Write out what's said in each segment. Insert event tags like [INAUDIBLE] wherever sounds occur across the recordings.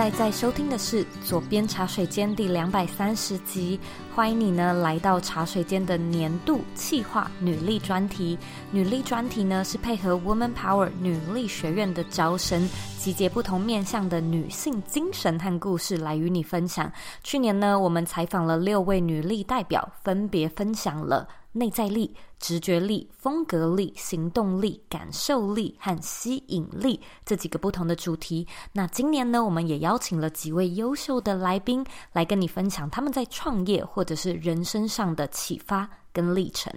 在在收听的是《左边茶水间》第两百三十集，欢迎你呢来到茶水间的年度企划女力专题。女力专题呢是配合 Woman Power 女力学院的招生，集结不同面向的女性精神和故事来与你分享。去年呢，我们采访了六位女力代表，分别分享了。内在力、直觉力、风格力、行动力、感受力和吸引力这几个不同的主题。那今年呢，我们也邀请了几位优秀的来宾来跟你分享他们在创业或者是人生上的启发跟历程。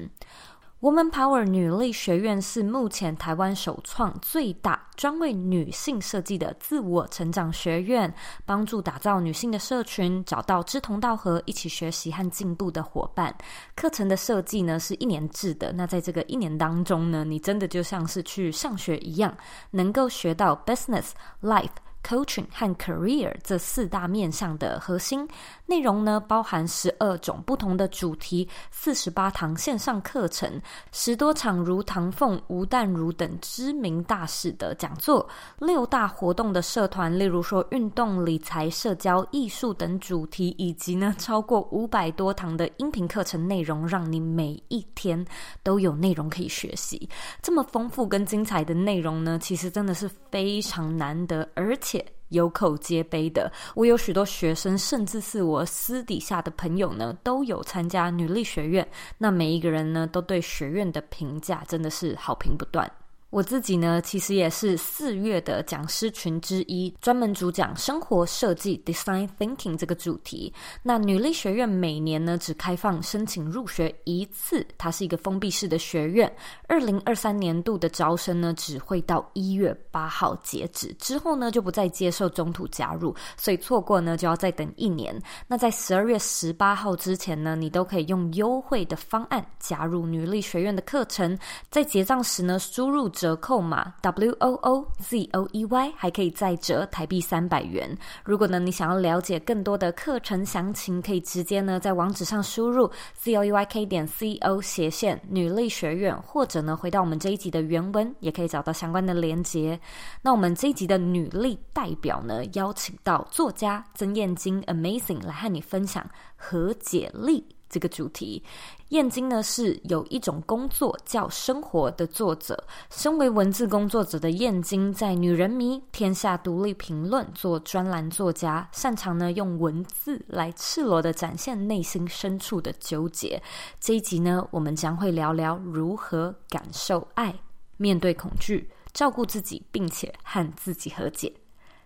Woman Power 女力学院是目前台湾首创最大专为女性设计的自我成长学院，帮助打造女性的社群，找到志同道合、一起学习和进步的伙伴。课程的设计呢是一年制的，那在这个一年当中呢，你真的就像是去上学一样，能够学到 Business Life。Coaching 和 Career 这四大面向的核心内容呢，包含十二种不同的主题，四十八堂线上课程，十多场如唐凤、吴淡如等知名大使的讲座，六大活动的社团，例如说运动、理财、社交、艺术等主题，以及呢超过五百多堂的音频课程内容，让你每一天都有内容可以学习。这么丰富跟精彩的内容呢，其实真的是非常难得，而且。有口皆碑的，我有许多学生，甚至是我私底下的朋友呢，都有参加女力学院。那每一个人呢，都对学院的评价真的是好评不断。我自己呢，其实也是四月的讲师群之一，专门主讲生活设计 （Design Thinking） 这个主题。那女力学院每年呢，只开放申请入学一次，它是一个封闭式的学院。二零二三年度的招生呢，只会到一月八号截止，之后呢就不再接受中途加入，所以错过呢就要再等一年。那在十二月十八号之前呢，你都可以用优惠的方案加入女力学院的课程，在结账时呢，输入。折扣码 W O O Z O E Y 还可以再折台币三百元。如果呢你想要了解更多的课程详情，可以直接呢在网址上输入 Z O E Y K 点 C O 斜线女力学院，或者呢回到我们这一集的原文，也可以找到相关的连接。那我们这一集的女力代表呢，邀请到作家曾彦菁 Amazing 来和你分享和解力。这个主题，燕京呢是有一种工作叫生活的作者。身为文字工作者的燕京，在女人迷、天下独立评论做专栏作家，擅长呢用文字来赤裸的展现内心深处的纠结。这一集呢，我们将会聊聊如何感受爱、面对恐惧、照顾自己，并且和自己和解。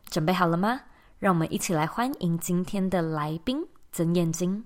准备好了吗？让我们一起来欢迎今天的来宾曾燕京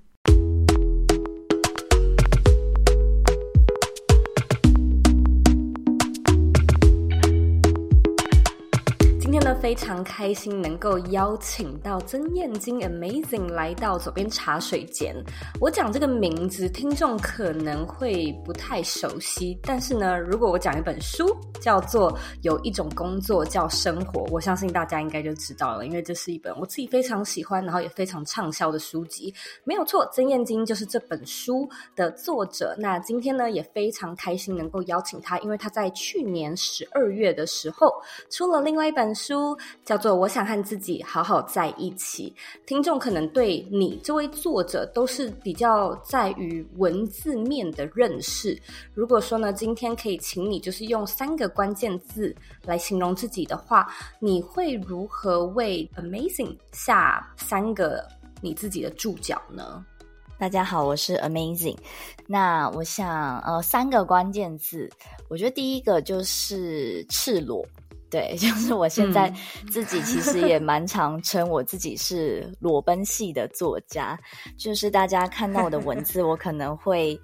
今天呢。非常开心能够邀请到曾彦菁 Amazing 来到左边茶水间。我讲这个名字，听众可能会不太熟悉，但是呢，如果我讲一本书叫做《有一种工作叫生活》，我相信大家应该就知道了，因为这是一本我自己非常喜欢，然后也非常畅销的书籍。没有错，曾彦菁就是这本书的作者。那今天呢，也非常开心能够邀请他，因为他在去年十二月的时候出了另外一本书。叫做我想和自己好好在一起。听众可能对你这位作者都是比较在于文字面的认识。如果说呢，今天可以请你就是用三个关键字来形容自己的话，你会如何为 Amazing 下三个你自己的注脚呢？大家好，我是 Amazing。那我想呃，三个关键字，我觉得第一个就是赤裸。对，[LAUGHS] 就是我现在自己其实也蛮常称我自己是裸奔系的作家，就是大家看到我的文字，我可能会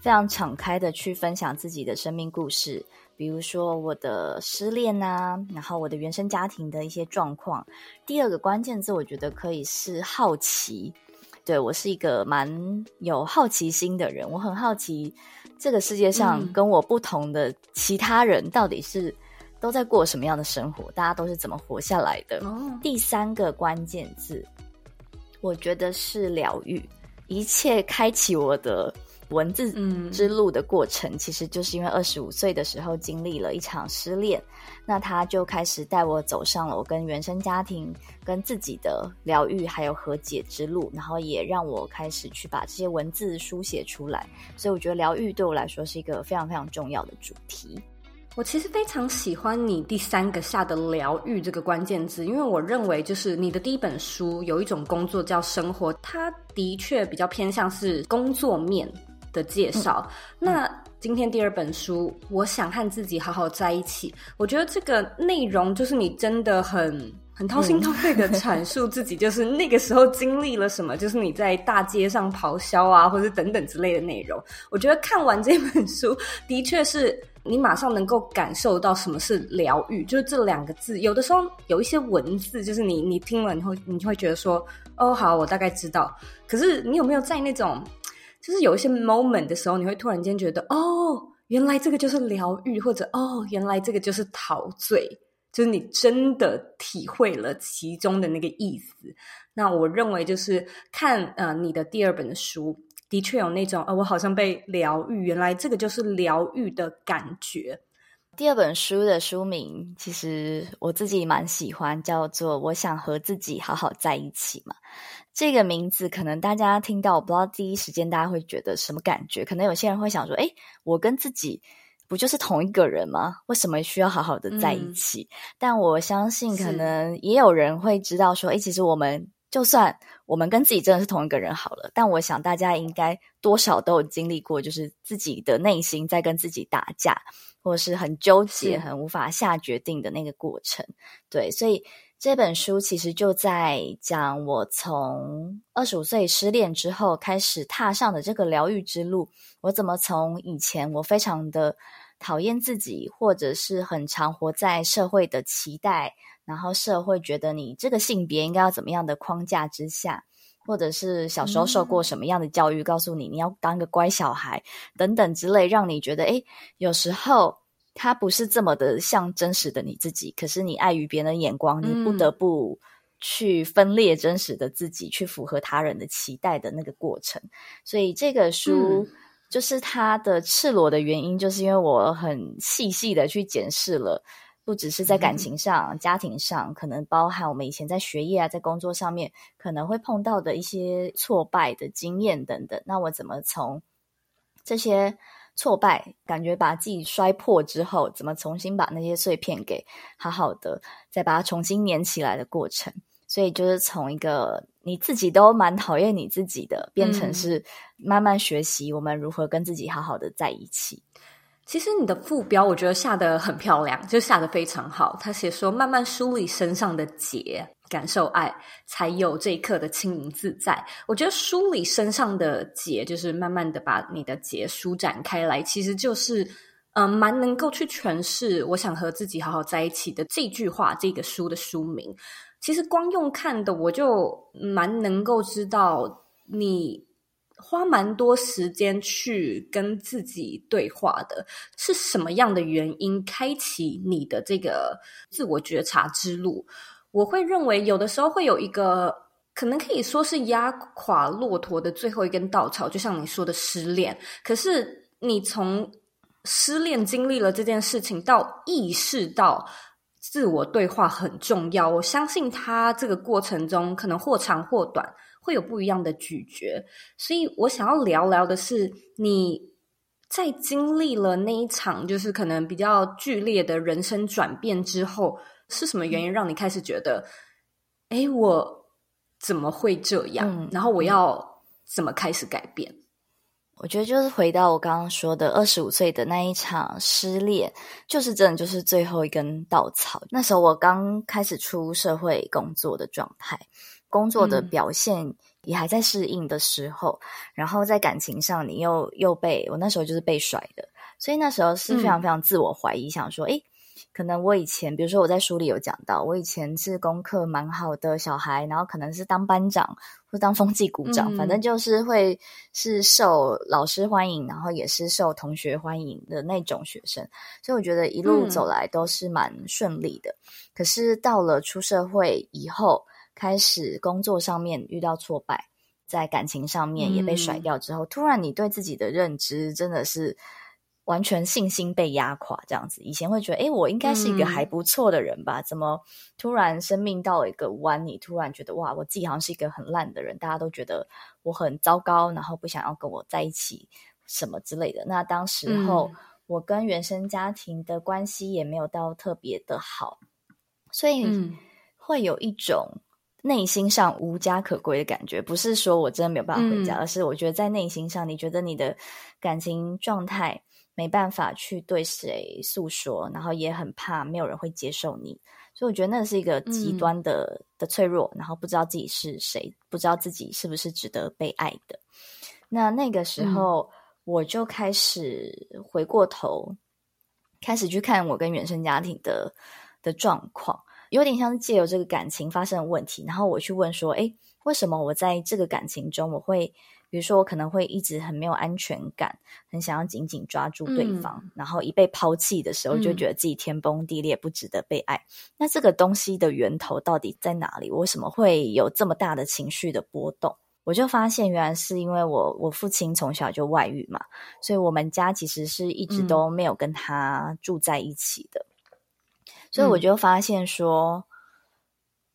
非常敞开的去分享自己的生命故事，比如说我的失恋啊，然后我的原生家庭的一些状况。第二个关键字，我觉得可以是好奇，对，我是一个蛮有好奇心的人，我很好奇这个世界上跟我不同的其他人到底是。都在过什么样的生活，大家都是怎么活下来的。哦、第三个关键字，我觉得是疗愈，一切开启我的。文字之路的过程，嗯、其实就是因为二十五岁的时候经历了一场失恋，那他就开始带我走上了我跟原生家庭、跟自己的疗愈还有和解之路，然后也让我开始去把这些文字书写出来。所以我觉得疗愈对我来说是一个非常非常重要的主题。我其实非常喜欢你第三个下的“疗愈”这个关键字，因为我认为就是你的第一本书有一种工作叫生活，它的确比较偏向是工作面。的介绍。嗯、那今天第二本书，我想和自己好好在一起。我觉得这个内容就是你真的很很掏心掏肺的阐述自己，就是那个时候经历了什么，就是你在大街上咆哮啊，或者等等之类的内容。我觉得看完这本书，的确是你马上能够感受到什么是疗愈，就是这两个字。有的时候有一些文字，就是你你听了以后，你就会觉得说，哦，好，我大概知道。可是你有没有在那种？就是有一些 moment 的时候，你会突然间觉得，哦，原来这个就是疗愈，或者哦，原来这个就是陶醉，就是你真的体会了其中的那个意思。那我认为，就是看呃你的第二本书，的确有那种，呃，我好像被疗愈，原来这个就是疗愈的感觉。第二本书的书名，其实我自己蛮喜欢，叫做《我想和自己好好在一起》嘛。这个名字可能大家听到，我不知道第一时间大家会觉得什么感觉？可能有些人会想说：“诶，我跟自己不就是同一个人吗？为什么需要好好的在一起？”嗯、但我相信，可能也有人会知道说：“诶，其实我们就算我们跟自己真的是同一个人好了。”但我想大家应该多少都有经历过，就是自己的内心在跟自己打架，或者是很纠结、很无法下决定的那个过程。对，所以。这本书其实就在讲我从二十五岁失恋之后开始踏上的这个疗愈之路。我怎么从以前我非常的讨厌自己，或者是很常活在社会的期待，然后社会觉得你这个性别应该要怎么样的框架之下，或者是小时候受过什么样的教育，告诉你你要当个乖小孩等等之类，让你觉得诶，有时候。他不是这么的像真实的你自己，可是你碍于别人的眼光，你不得不去分裂真实的自己，嗯、去符合他人的期待的那个过程。所以这个书就是它的赤裸的原因，就是因为我很细细的去检视了，不只是在感情上、嗯、家庭上，可能包含我们以前在学业啊、在工作上面可能会碰到的一些挫败的经验等等。那我怎么从这些挫败，感觉把自己摔破之后，怎么重新把那些碎片给好好的再把它重新粘起来的过程。所以就是从一个你自己都蛮讨厌你自己的，变成是慢慢学习我们如何跟自己好好的在一起。其实你的副标我觉得下得很漂亮，就下得非常好。他写说慢慢梳理身上的结。感受爱，才有这一刻的轻盈自在。我觉得梳理身上的结，就是慢慢的把你的结舒展开来，其实就是，嗯、呃，蛮能够去诠释“我想和自己好好在一起”的这句话。这个书的书名，其实光用看的，我就蛮能够知道你花蛮多时间去跟自己对话的，是什么样的原因开启你的这个自我觉察之路。我会认为，有的时候会有一个可能可以说是压垮骆驼的最后一根稻草，就像你说的失恋。可是你从失恋经历了这件事情，到意识到自我对话很重要，我相信他这个过程中可能或长或短，会有不一样的咀嚼。所以我想要聊聊的是，你在经历了那一场就是可能比较剧烈的人生转变之后。是什么原因让你开始觉得，哎，我怎么会这样？嗯，然后我要怎么开始改变？我觉得就是回到我刚刚说的，二十五岁的那一场失恋，就是真的就是最后一根稻草。那时候我刚开始出社会工作的状态，工作的表现也还在适应的时候，嗯，然后在感情上你又又被我那时候就是被甩的，所以那时候是非常非常自我怀疑，嗯，想说，诶。可能我以前，比如说我在书里有讲到，我以前是功课蛮好的小孩，然后可能是当班长或当风纪鼓掌，嗯、反正就是会是受老师欢迎，然后也是受同学欢迎的那种学生。所以我觉得一路走来都是蛮顺利的。嗯、可是到了出社会以后，开始工作上面遇到挫败，在感情上面也被甩掉之后，嗯、突然你对自己的认知真的是。完全信心被压垮，这样子。以前会觉得，诶，我应该是一个还不错的人吧？嗯、怎么突然生命到了一个弯，你突然觉得，哇，我自己好像是一个很烂的人，大家都觉得我很糟糕，然后不想要跟我在一起，什么之类的。那当时候，嗯、我跟原生家庭的关系也没有到特别的好，所以会有一种内心上无家可归的感觉。不是说我真的没有办法回家，嗯、而是我觉得在内心上，你觉得你的感情状态。没办法去对谁诉说，然后也很怕没有人会接受你，所以我觉得那是一个极端的、嗯、的脆弱，然后不知道自己是谁，不知道自己是不是值得被爱的。那那个时候，我就开始回过头，嗯、开始去看我跟原生家庭的的状况，有点像是借由这个感情发生的问题，然后我去问说：诶，为什么我在这个感情中我会？比如说，我可能会一直很没有安全感，很想要紧紧抓住对方，嗯、然后一被抛弃的时候，就觉得自己天崩地裂，不值得被爱。嗯、那这个东西的源头到底在哪里？我为什么会有这么大的情绪的波动？我就发现，原来是因为我我父亲从小就外遇嘛，所以我们家其实是一直都没有跟他住在一起的。嗯、所以我就发现说。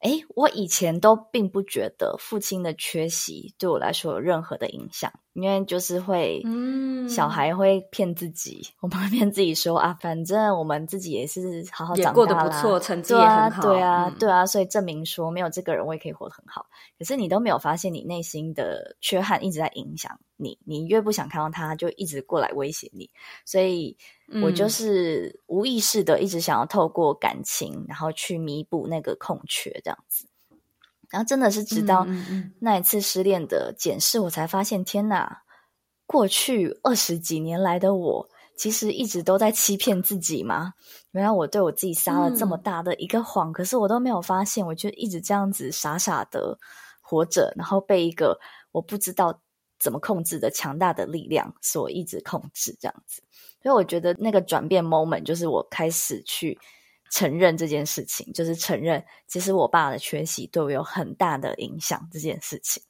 诶，我以前都并不觉得父亲的缺席对我来说有任何的影响，因为就是会，嗯，小孩会骗自己，嗯、我们会骗自己说啊，反正我们自己也是好好长过得不错，成绩也很好，对啊，对啊，嗯、对啊，所以证明说没有这个人，我也可以活得很好。可是你都没有发现，你内心的缺憾一直在影响你，你越不想看到他，就一直过来威胁你，所以。我就是无意识的一直想要透过感情，然后去弥补那个空缺，这样子。然后真的是直到那一次失恋的检视，我才发现，天哪！过去二十几年来的我，其实一直都在欺骗自己嘛？原来我对我自己撒了这么大的一个谎，可是我都没有发现，我就一直这样子傻傻的活着，然后被一个我不知道怎么控制的强大的力量所一直控制，这样子。所以我觉得那个转变 moment 就是我开始去承认这件事情，就是承认其实我爸的缺席对我有很大的影响这件事情。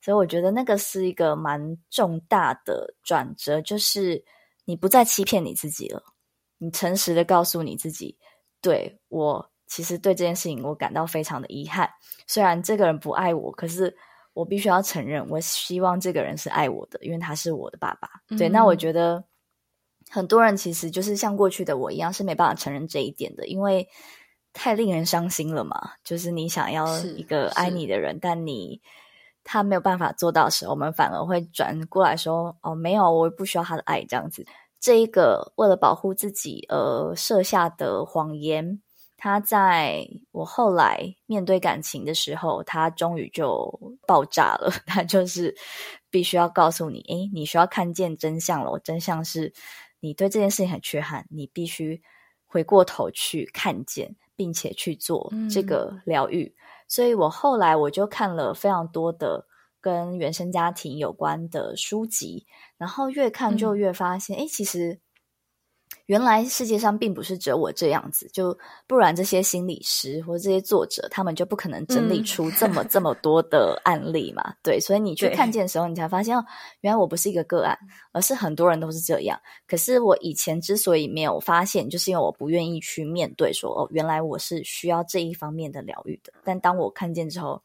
所以我觉得那个是一个蛮重大的转折，就是你不再欺骗你自己了，你诚实的告诉你自己，对，我其实对这件事情我感到非常的遗憾。虽然这个人不爱我，可是我必须要承认，我希望这个人是爱我的，因为他是我的爸爸。对，嗯、那我觉得。很多人其实就是像过去的我一样，是没办法承认这一点的，因为太令人伤心了嘛。就是你想要一个爱你的人，但你他没有办法做到的时候，我们反而会转过来说：“哦，没有，我不需要他的爱。”这样子，这一个为了保护自己而设下的谎言，他在我后来面对感情的时候，他终于就爆炸了。[LAUGHS] 他就是必须要告诉你：“诶，你需要看见真相了。”我真相是。你对这件事情很缺憾，你必须回过头去看见，并且去做这个疗愈。嗯、所以我后来我就看了非常多的跟原生家庭有关的书籍，然后越看就越发现，哎、嗯，其实。原来世界上并不是只有我这样子，就不然这些心理师或者这些作者，他们就不可能整理出这么、[LAUGHS] 嗯、这么多的案例嘛。对，所以你去看见的时候，你才发现哦，原来我不是一个个案，而是很多人都是这样。可是我以前之所以没有发现，就是因为我不愿意去面对说，说哦，原来我是需要这一方面的疗愈的。但当我看见之后，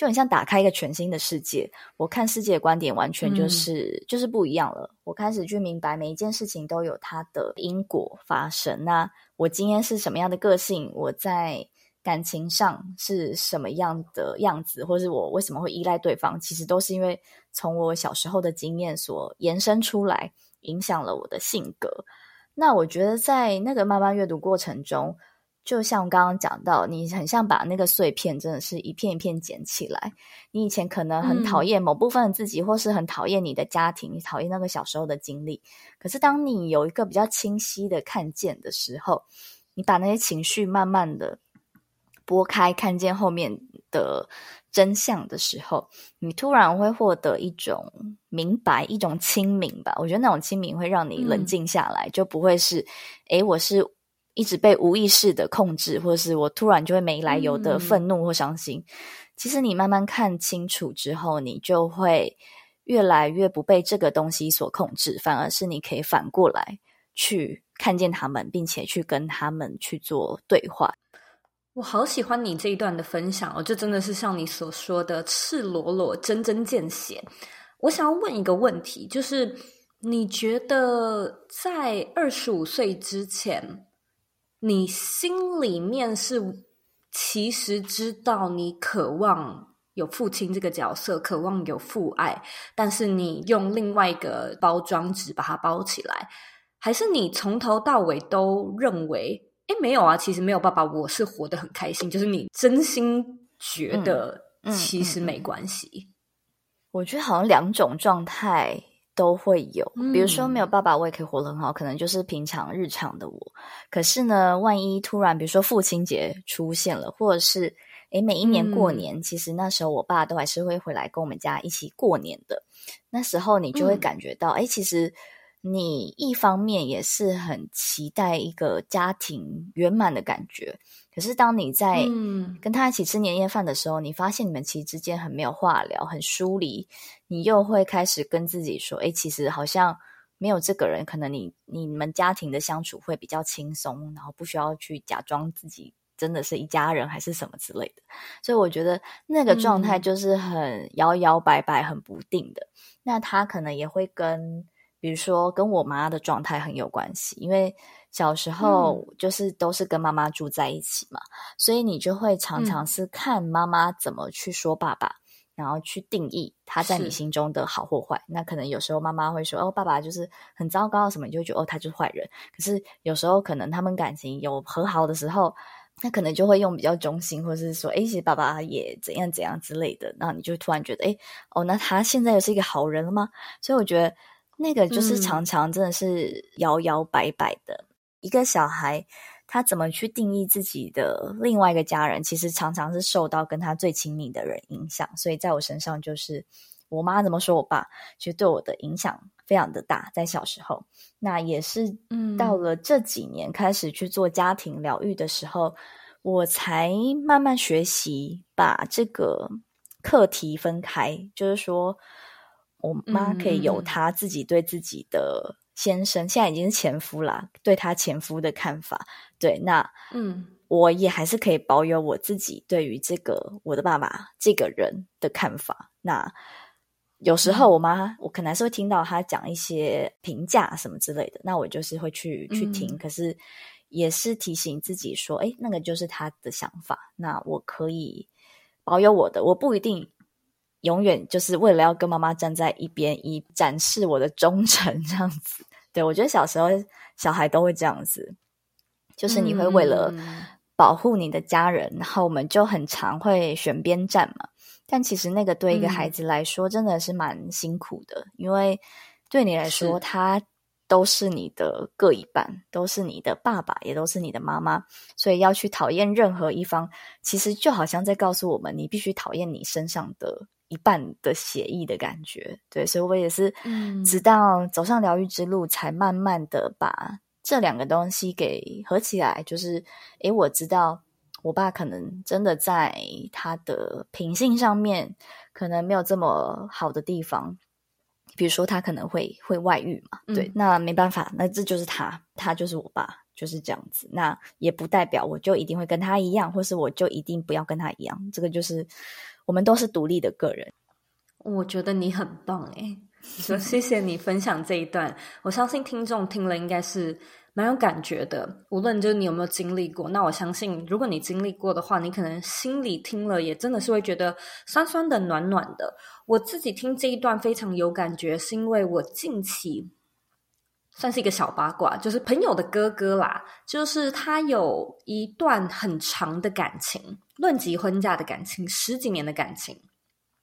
就很像打开一个全新的世界，我看世界的观点完全就是、嗯、就是不一样了。我开始去明白每一件事情都有它的因果发生。那我今天是什么样的个性？我在感情上是什么样的样子？或是我为什么会依赖对方？其实都是因为从我小时候的经验所延伸出来，影响了我的性格。那我觉得在那个慢慢阅读过程中。就像我刚刚讲到，你很像把那个碎片，真的是一片一片捡起来。你以前可能很讨厌某部分的自己，嗯、或是很讨厌你的家庭，你讨厌那个小时候的经历。可是当你有一个比较清晰的看见的时候，你把那些情绪慢慢的拨开，看见后面的真相的时候，你突然会获得一种明白，一种清明吧。我觉得那种清明会让你冷静下来，嗯、就不会是，诶，我是一直被无意识的控制，或者是我突然就会没来由的愤怒或伤心。嗯、其实你慢慢看清楚之后，你就会越来越不被这个东西所控制，反而是你可以反过来去看见他们，并且去跟他们去做对话。我好喜欢你这一段的分享哦，这真的是像你所说的赤裸裸、针针见血。我想要问一个问题，就是你觉得在二十五岁之前，你心里面是其实知道你渴望有父亲这个角色，渴望有父爱，但是你用另外一个包装纸把它包起来，还是你从头到尾都认为？诶，没有啊，其实没有爸爸，我是活得很开心。就是你真心觉得，其实没关系。嗯嗯嗯。我觉得好像两种状态都会有。比如说没有爸爸，我也可以活得很好，可能就是平常日常的我。可是呢，万一突然比如说父亲节出现了，或者是诶，每一年过年，嗯，其实那时候我爸都还是会回来跟我们家一起过年的。那时候你就会感觉到，诶，其实。你一方面也是很期待一个家庭圆满的感觉，可是当你在跟他一起吃年夜饭的时候，嗯、你发现你们其实之间很没有话聊，很疏离，你又会开始跟自己说：“诶，其实好像没有这个人，可能你你们家庭的相处会比较轻松，然后不需要去假装自己真的是一家人还是什么之类的。”所以我觉得那个状态就是很摇摇摆摆、很不定的。那他可能也会跟。比如说，跟我妈的状态很有关系，因为小时候就是都是跟妈妈住在一起嘛，嗯、所以你就会常常是看妈妈怎么去说爸爸，嗯、然后去定义他在你心中的好或坏。那可能有时候妈妈会说：“哦，爸爸就是很糟糕什么”，你就会觉得：“哦，他就是坏人。”可是有时候可能他们感情有和好的时候，那可能就会用比较中性，或者是说：“诶，其实爸爸也怎样怎样之类的。”然后你就突然觉得：“诶，哦，那他现在又是一个好人了吗？”所以我觉得。那个就是常常真的是摇摇摆摆的、嗯、一个小孩，他怎么去定义自己的另外一个家人，其实常常是受到跟他最亲密的人影响。所以在我身上，就是我妈怎么说我爸，其实对我的影响非常的大。在小时候，那也是到了这几年开始去做家庭疗愈的时候，嗯、我才慢慢学习把这个课题分开，就是说。我妈可以有她自己对自己的先生，嗯、现在已经是前夫啦，对她前夫的看法。对，那嗯，我也还是可以保有我自己对于这个我的爸爸这个人的看法。那有时候我妈，嗯、我可能还是会听到她讲一些评价什么之类的，那我就是会去去听，嗯、可是也是提醒自己说，哎，那个就是她的想法，那我可以保有我的，我不一定。永远就是为了要跟妈妈站在一边，以展示我的忠诚，这样子。对，我觉得小时候小孩都会这样子，就是你会为了保护你的家人，嗯、然后我们就很常会选边站嘛。但其实那个对一个孩子来说真的是蛮辛苦的，嗯、因为对你来说，他都是你的各一半，都是你的爸爸，也都是你的妈妈，所以要去讨厌任何一方，其实就好像在告诉我们，你必须讨厌你身上的。一半的血意的感觉，对，所以我也是，直到走上疗愈之路，才慢慢的把这两个东西给合起来。就是，诶，我知道我爸可能真的在他的品性上面，可能没有这么好的地方，比如说他可能会会外遇嘛，对，嗯、那没办法，那这就是他，他就是我爸，就是这样子。那也不代表我就一定会跟他一样，或是我就一定不要跟他一样，这个就是。我们都是独立的个人，我觉得你很棒诶，说谢谢你分享这一段，我相信听众听了应该是蛮有感觉的。无论就是你有没有经历过，那我相信如果你经历过的话，你可能心里听了也真的是会觉得酸酸的、暖暖的。我自己听这一段非常有感觉，是因为我近期算是一个小八卦，就是朋友的哥哥啦，就是他有一段很长的感情。论及婚嫁的感情，十几年的感情，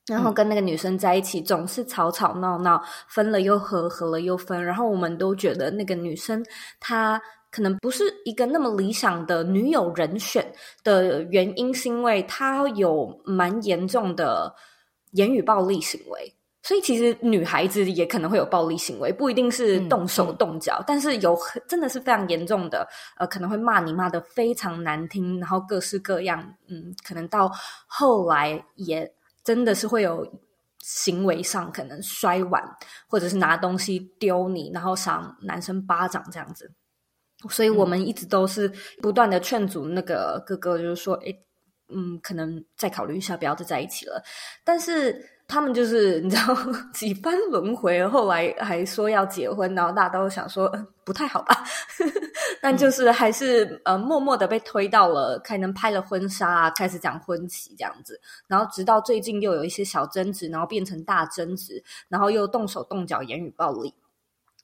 然后跟那个女生在一起，总是吵吵闹闹，分了又合，合了又分。然后我们都觉得那个女生她可能不是一个那么理想的女友人选的原因，是因为他有蛮严重的言语暴力行为。所以其实女孩子也可能会有暴力行为，不一定是动手动脚，嗯嗯、但是有真的是非常严重的，呃，可能会骂你骂得非常难听，然后各式各样，嗯，可能到后来也真的是会有行为上可能摔碗，或者是拿东西丢你，然后赏男生巴掌这样子。所以我们一直都是不断的劝阻那个哥哥，就是说，诶，嗯，可能再考虑一下，不要再在一起了。但是。他们就是你知道 [LAUGHS] 几番轮回，后来还说要结婚，然后大家都想说不太好吧，[LAUGHS] 但就是还是、呃默默的被推到了可能拍了婚纱啊，开始讲婚期这样子，然后直到最近又有一些小争执，然后变成大争执，然后又动手动脚，言语暴力。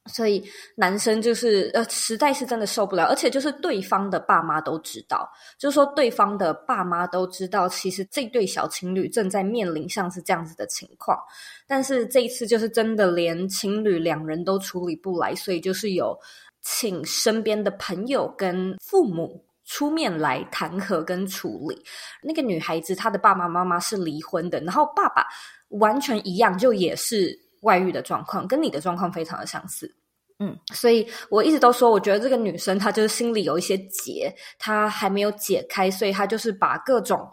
所以男生就是呃，实在是真的受不了，而且就是对方的爸妈都知道，就是说对方的爸妈都知道，其实这对小情侣正在面临像是这样子的情况，但是这一次就是真的连情侣两人都处理不来，所以就是有请身边的朋友跟父母出面来谈和跟处理。那个女孩子她的爸爸妈妈是离婚的，然后爸爸完全一样，就也是。外遇的状况跟你的状况非常的相似，嗯，所以我一直都说，我觉得这个女生她就是心里有一些结，她还没有解开，所以她就是把各种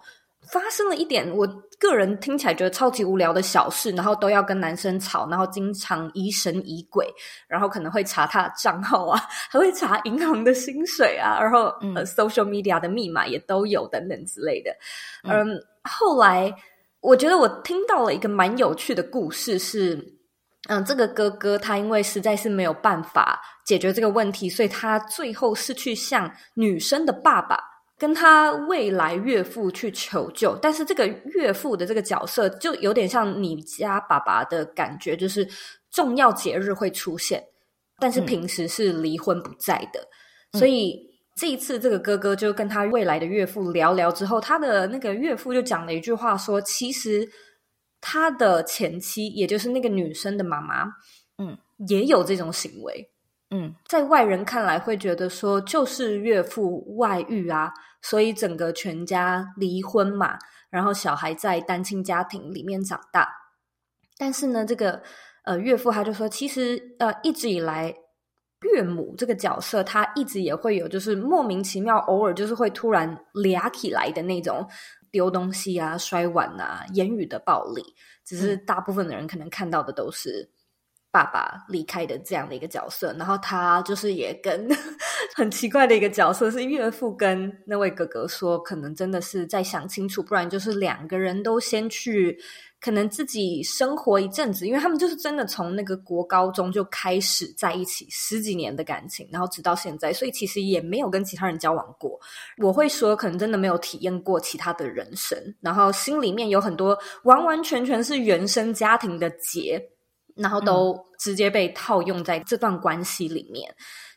发生了一点，我个人听起来觉得超级无聊的小事，然后都要跟男生吵，然后经常疑神疑鬼，然后可能会查他的账号啊，还 [LAUGHS] 会查银行的薪水啊，然后、嗯、呃，social media 的密码也都有等等之类的，嗯，嗯，后来我觉得我听到了一个蛮有趣的故事是。嗯，这个哥哥他因为实在是没有办法解决这个问题，所以他最后是去向女生的爸爸跟他未来岳父去求救。但是这个岳父的这个角色就有点像你家爸爸的感觉，就是重要节日会出现，但是平时是离婚不在的。嗯、所以这一次这个哥哥就跟他未来的岳父聊聊之后，他的那个岳父就讲了一句话说：“其实。”他的前妻，也就是那个女生的妈妈，嗯，也有这种行为，嗯，在外人看来会觉得说，就是岳父外遇啊，所以整个全家离婚嘛，然后小孩在单亲家庭里面长大。但是呢，这个呃岳父他就说，其实呃一直以来岳母这个角色，他一直也会有，就是莫名其妙，偶尔就是会突然俩起来的那种。丢东西啊，摔碗啊，言语的暴力，只是大部分的人可能看到的都是爸爸离开的这样的一个角色，然后他就是也跟 [LAUGHS] 很奇怪的一个角色是岳父跟那位哥哥说，可能真的是再想清楚，不然就是两个人都先去。可能自己生活一阵子，因为他们就是真的从那个国高中就开始在一起十几年的感情，然后直到现在，所以其实也没有跟其他人交往过。我会说，可能真的没有体验过其他的人生，然后心里面有很多完完全全是原生家庭的结，然后都直接被套用在这段关系里面。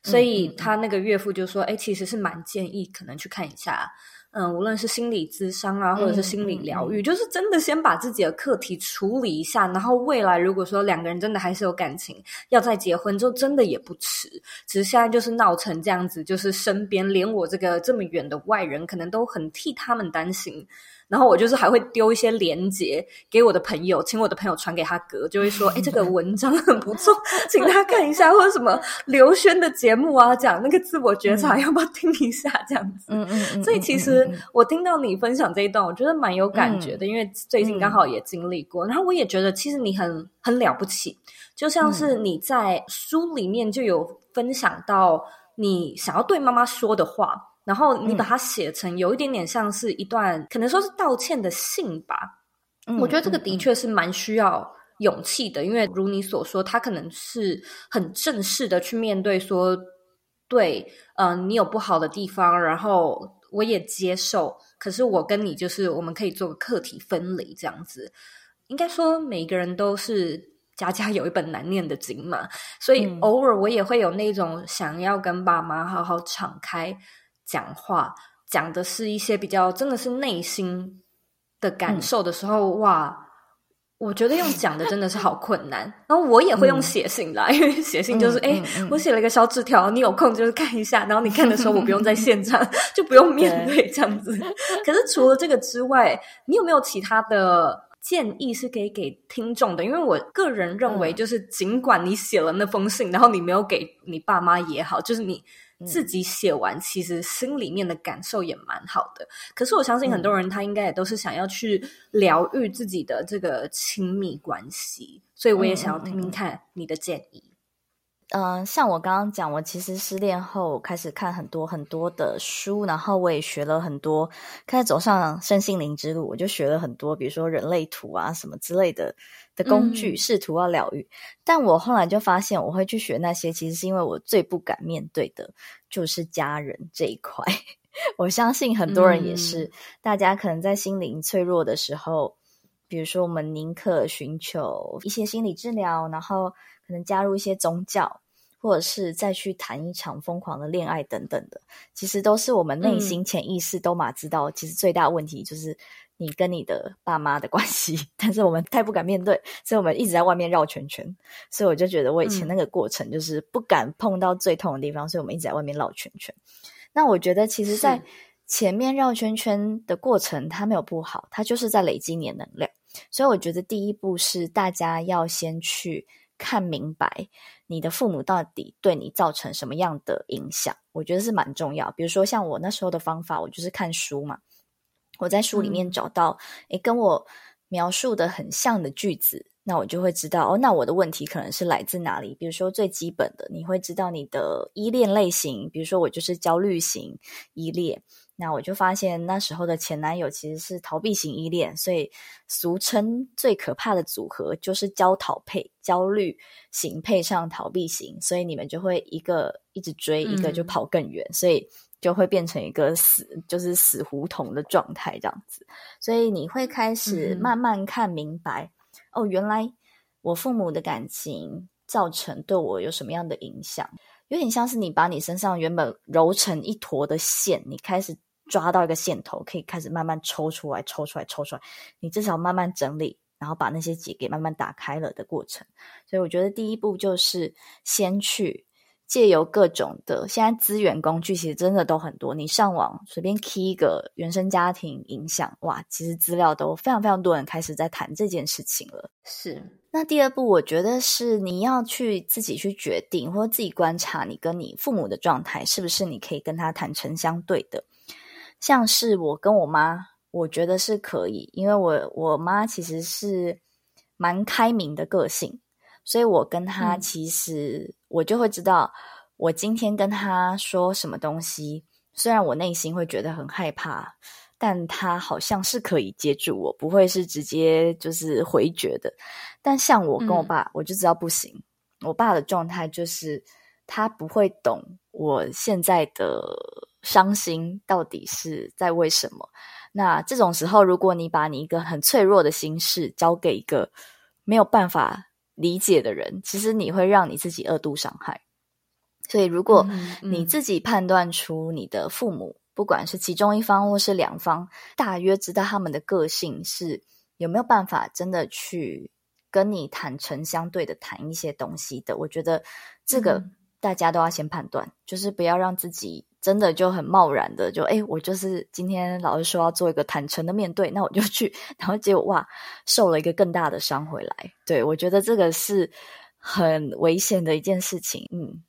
嗯、所以他那个岳父就说：“哎，其实是蛮建议可能去看一下。”嗯，无论是心理咨商啊，或者是心理疗愈，就是真的先把自己的课题处理一下，然后未来如果说两个人真的还是有感情，要再结婚，就真的也不迟。只是现在就是闹成这样子，就是身边连我这个这么远的外人，可能都很替他们担心。然后我就是还会丢一些连结给我的朋友，请我的朋友传给他哥，就会说：“ [LAUGHS] 哎，这个文章很不错，请他看一下。”或者什么刘轩的节目啊，讲那个自我觉察，要不要听一下？这样子。嗯嗯嗯。所以其实我听到你分享这一段，我觉得蛮有感觉的，因为最近刚好也经历过。然后我也觉得，其实你很很了不起，就像是你在书里面就有分享到你想要对妈妈说的话。然后你把它写成有一点点像是一段，嗯、可能说是道歉的信吧。嗯、我觉得这个的确是蛮需要勇气的，嗯、因为如你所说，他可能是很正式的去面对说，对，嗯、呃，你有不好的地方，然后我也接受。可是我跟你就是我们可以做个课题分离这样子。应该说每个人都是家家有一本难念的经嘛，所以偶尔我也会有那种想要跟爸妈好好敞开。讲话讲的是一些比较真的是内心的感受的时候，嗯、哇，我觉得用讲的真的是好困难，[LAUGHS] 然后我也会用写信啦，嗯、因为写信就是，哎、嗯嗯嗯，我写了一个小纸条，你有空就是看一下，然后你看的时候我不用在现场，[LAUGHS] [LAUGHS] 就不用面对这样子。可是除了这个之外，你有没有其他的建议是可以给听众的？因为我个人认为，就是尽管你写了那封信，然后你没有给你爸妈也好，就是你。自己写完，其实心里面的感受也蛮好的。可是我相信很多人他应该也都是想要去疗愈自己的这个亲密关系，所以我也想要听听看你的建议。嗯，呃，像我刚刚讲，我其实失恋后开始看很多很多的书，然后我也学了很多，开始走上身心灵之路，我就学了很多，比如说人类图啊什么之类的。的工具试图要疗愈，嗯，但我后来就发现，我会去学那些，其实是因为我最不敢面对的就是家人这一块。[LAUGHS] 我相信很多人也是，嗯，大家可能在心灵脆弱的时候，比如说我们宁可寻求一些心理治疗，然后可能加入一些宗教，或者是再去谈一场疯狂的恋爱等等的，其实都是我们内心潜意识都马知道，其实最大问题就是。你跟你的爸妈的关系，但是我们太不敢面对，所以我们一直在外面绕圈圈。所以我就觉得我以前那个过程就是不敢碰到最痛的地方，嗯、所以我们一直在外面绕圈圈。那我觉得其实，在前面绕圈圈的过程，它没有不好，它就是在累积你的能量。所以我觉得第一步是大家要先去看明白你的父母到底对你造成什么样的影响，我觉得是蛮重要。比如说像我那时候的方法，我就是看书嘛。我在书里面找到，诶，跟我描述的很像的句子，那我就会知道，哦，那我的问题可能是来自哪里？比如说最基本的，你会知道你的依恋类型，比如说我就是焦虑型依恋，那我就发现那时候的前男友其实是逃避型依恋，所以俗称最可怕的组合就是焦逃配，焦虑型配上逃避型，所以你们就会一个一直追，一个就跑更远，嗯、所以。就会变成一个死，就是死胡同的状态这样子，所以你会开始慢慢看明白，嗯、哦，原来我父母的感情造成对我有什么样的影响，有点像是你把你身上原本揉成一坨的线，你开始抓到一个线头，可以开始慢慢抽出来，抽出来，抽出来，你至少慢慢整理，然后把那些结给慢慢打开了的过程。所以我觉得第一步就是先去。借由各种的现在资源工具，其实真的都很多。你上网随便 key 一个原生家庭影响，哇，其实资料都非常非常多人开始在谈这件事情了。是。那第二步，我觉得是你要去自己去决定，或者自己观察你跟你父母的状态，是不是你可以跟他坦诚相对的。像是我跟我妈，我觉得是可以，因为我我妈其实是蛮开明的个性。所以我跟她其实，我就会知道，我今天跟他说什么东西，虽然我内心会觉得很害怕，但他好像是可以接住我，不会是直接就是回绝的。但像我跟我爸，我就知道不行。我爸的状态就是，他不会懂我现在的伤心到底是在为什么。那这种时候，如果你把你一个很脆弱的心事交给一个没有办法理解的人，其实你会让你自己二度伤害。所以，如果你自己判断出你的父母，嗯嗯、不管是其中一方或是两方，大约知道他们的个性是有没有办法真的去跟你坦诚相对的谈一些东西的，我觉得这个大家都要先判断，嗯、就是不要让自己。真的就很贸然的，就诶，我就是今天老师说要做一个坦诚的面对，那我就去，然后结果哇，受了一个更大的伤回来。对，我觉得这个是很危险的一件事情。嗯，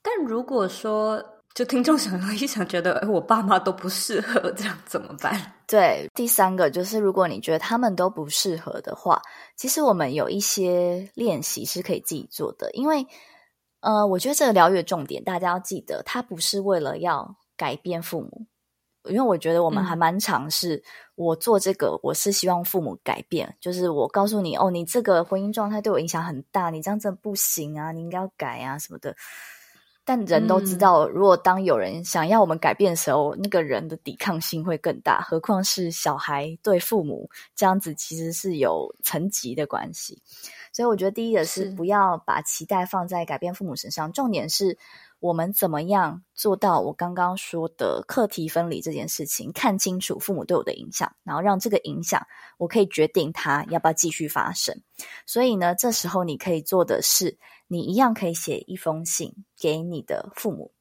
但如果说就听众想一想，觉得诶我爸妈都不适合，这样怎么办？[LAUGHS] 对，第三个就是如果你觉得他们都不适合的话，其实我们有一些练习是可以自己做的，因为。呃，我觉得这个疗愈的重点，大家要记得，它不是为了要改变父母，因为我觉得我们还蛮尝试。嗯、我做这个，我是希望父母改变，就是我告诉你，哦，你这个婚姻状态对我影响很大，你这样真的不行啊，你应该要改啊什么的。但人都知道，如果当有人想要我们改变的时候，嗯、那个人的抵抗性会更大，何况是小孩对父母这样子，其实是有层级的关系。所以我觉得第一个是不要把期待放在改变父母身上，重点是我们怎么样做到我刚刚说的课题分离这件事情？看清楚父母对我的影响，然后让这个影响我可以决定它要不要继续发生。所以呢，这时候你可以做的是，你一样可以写一封信给你的父母，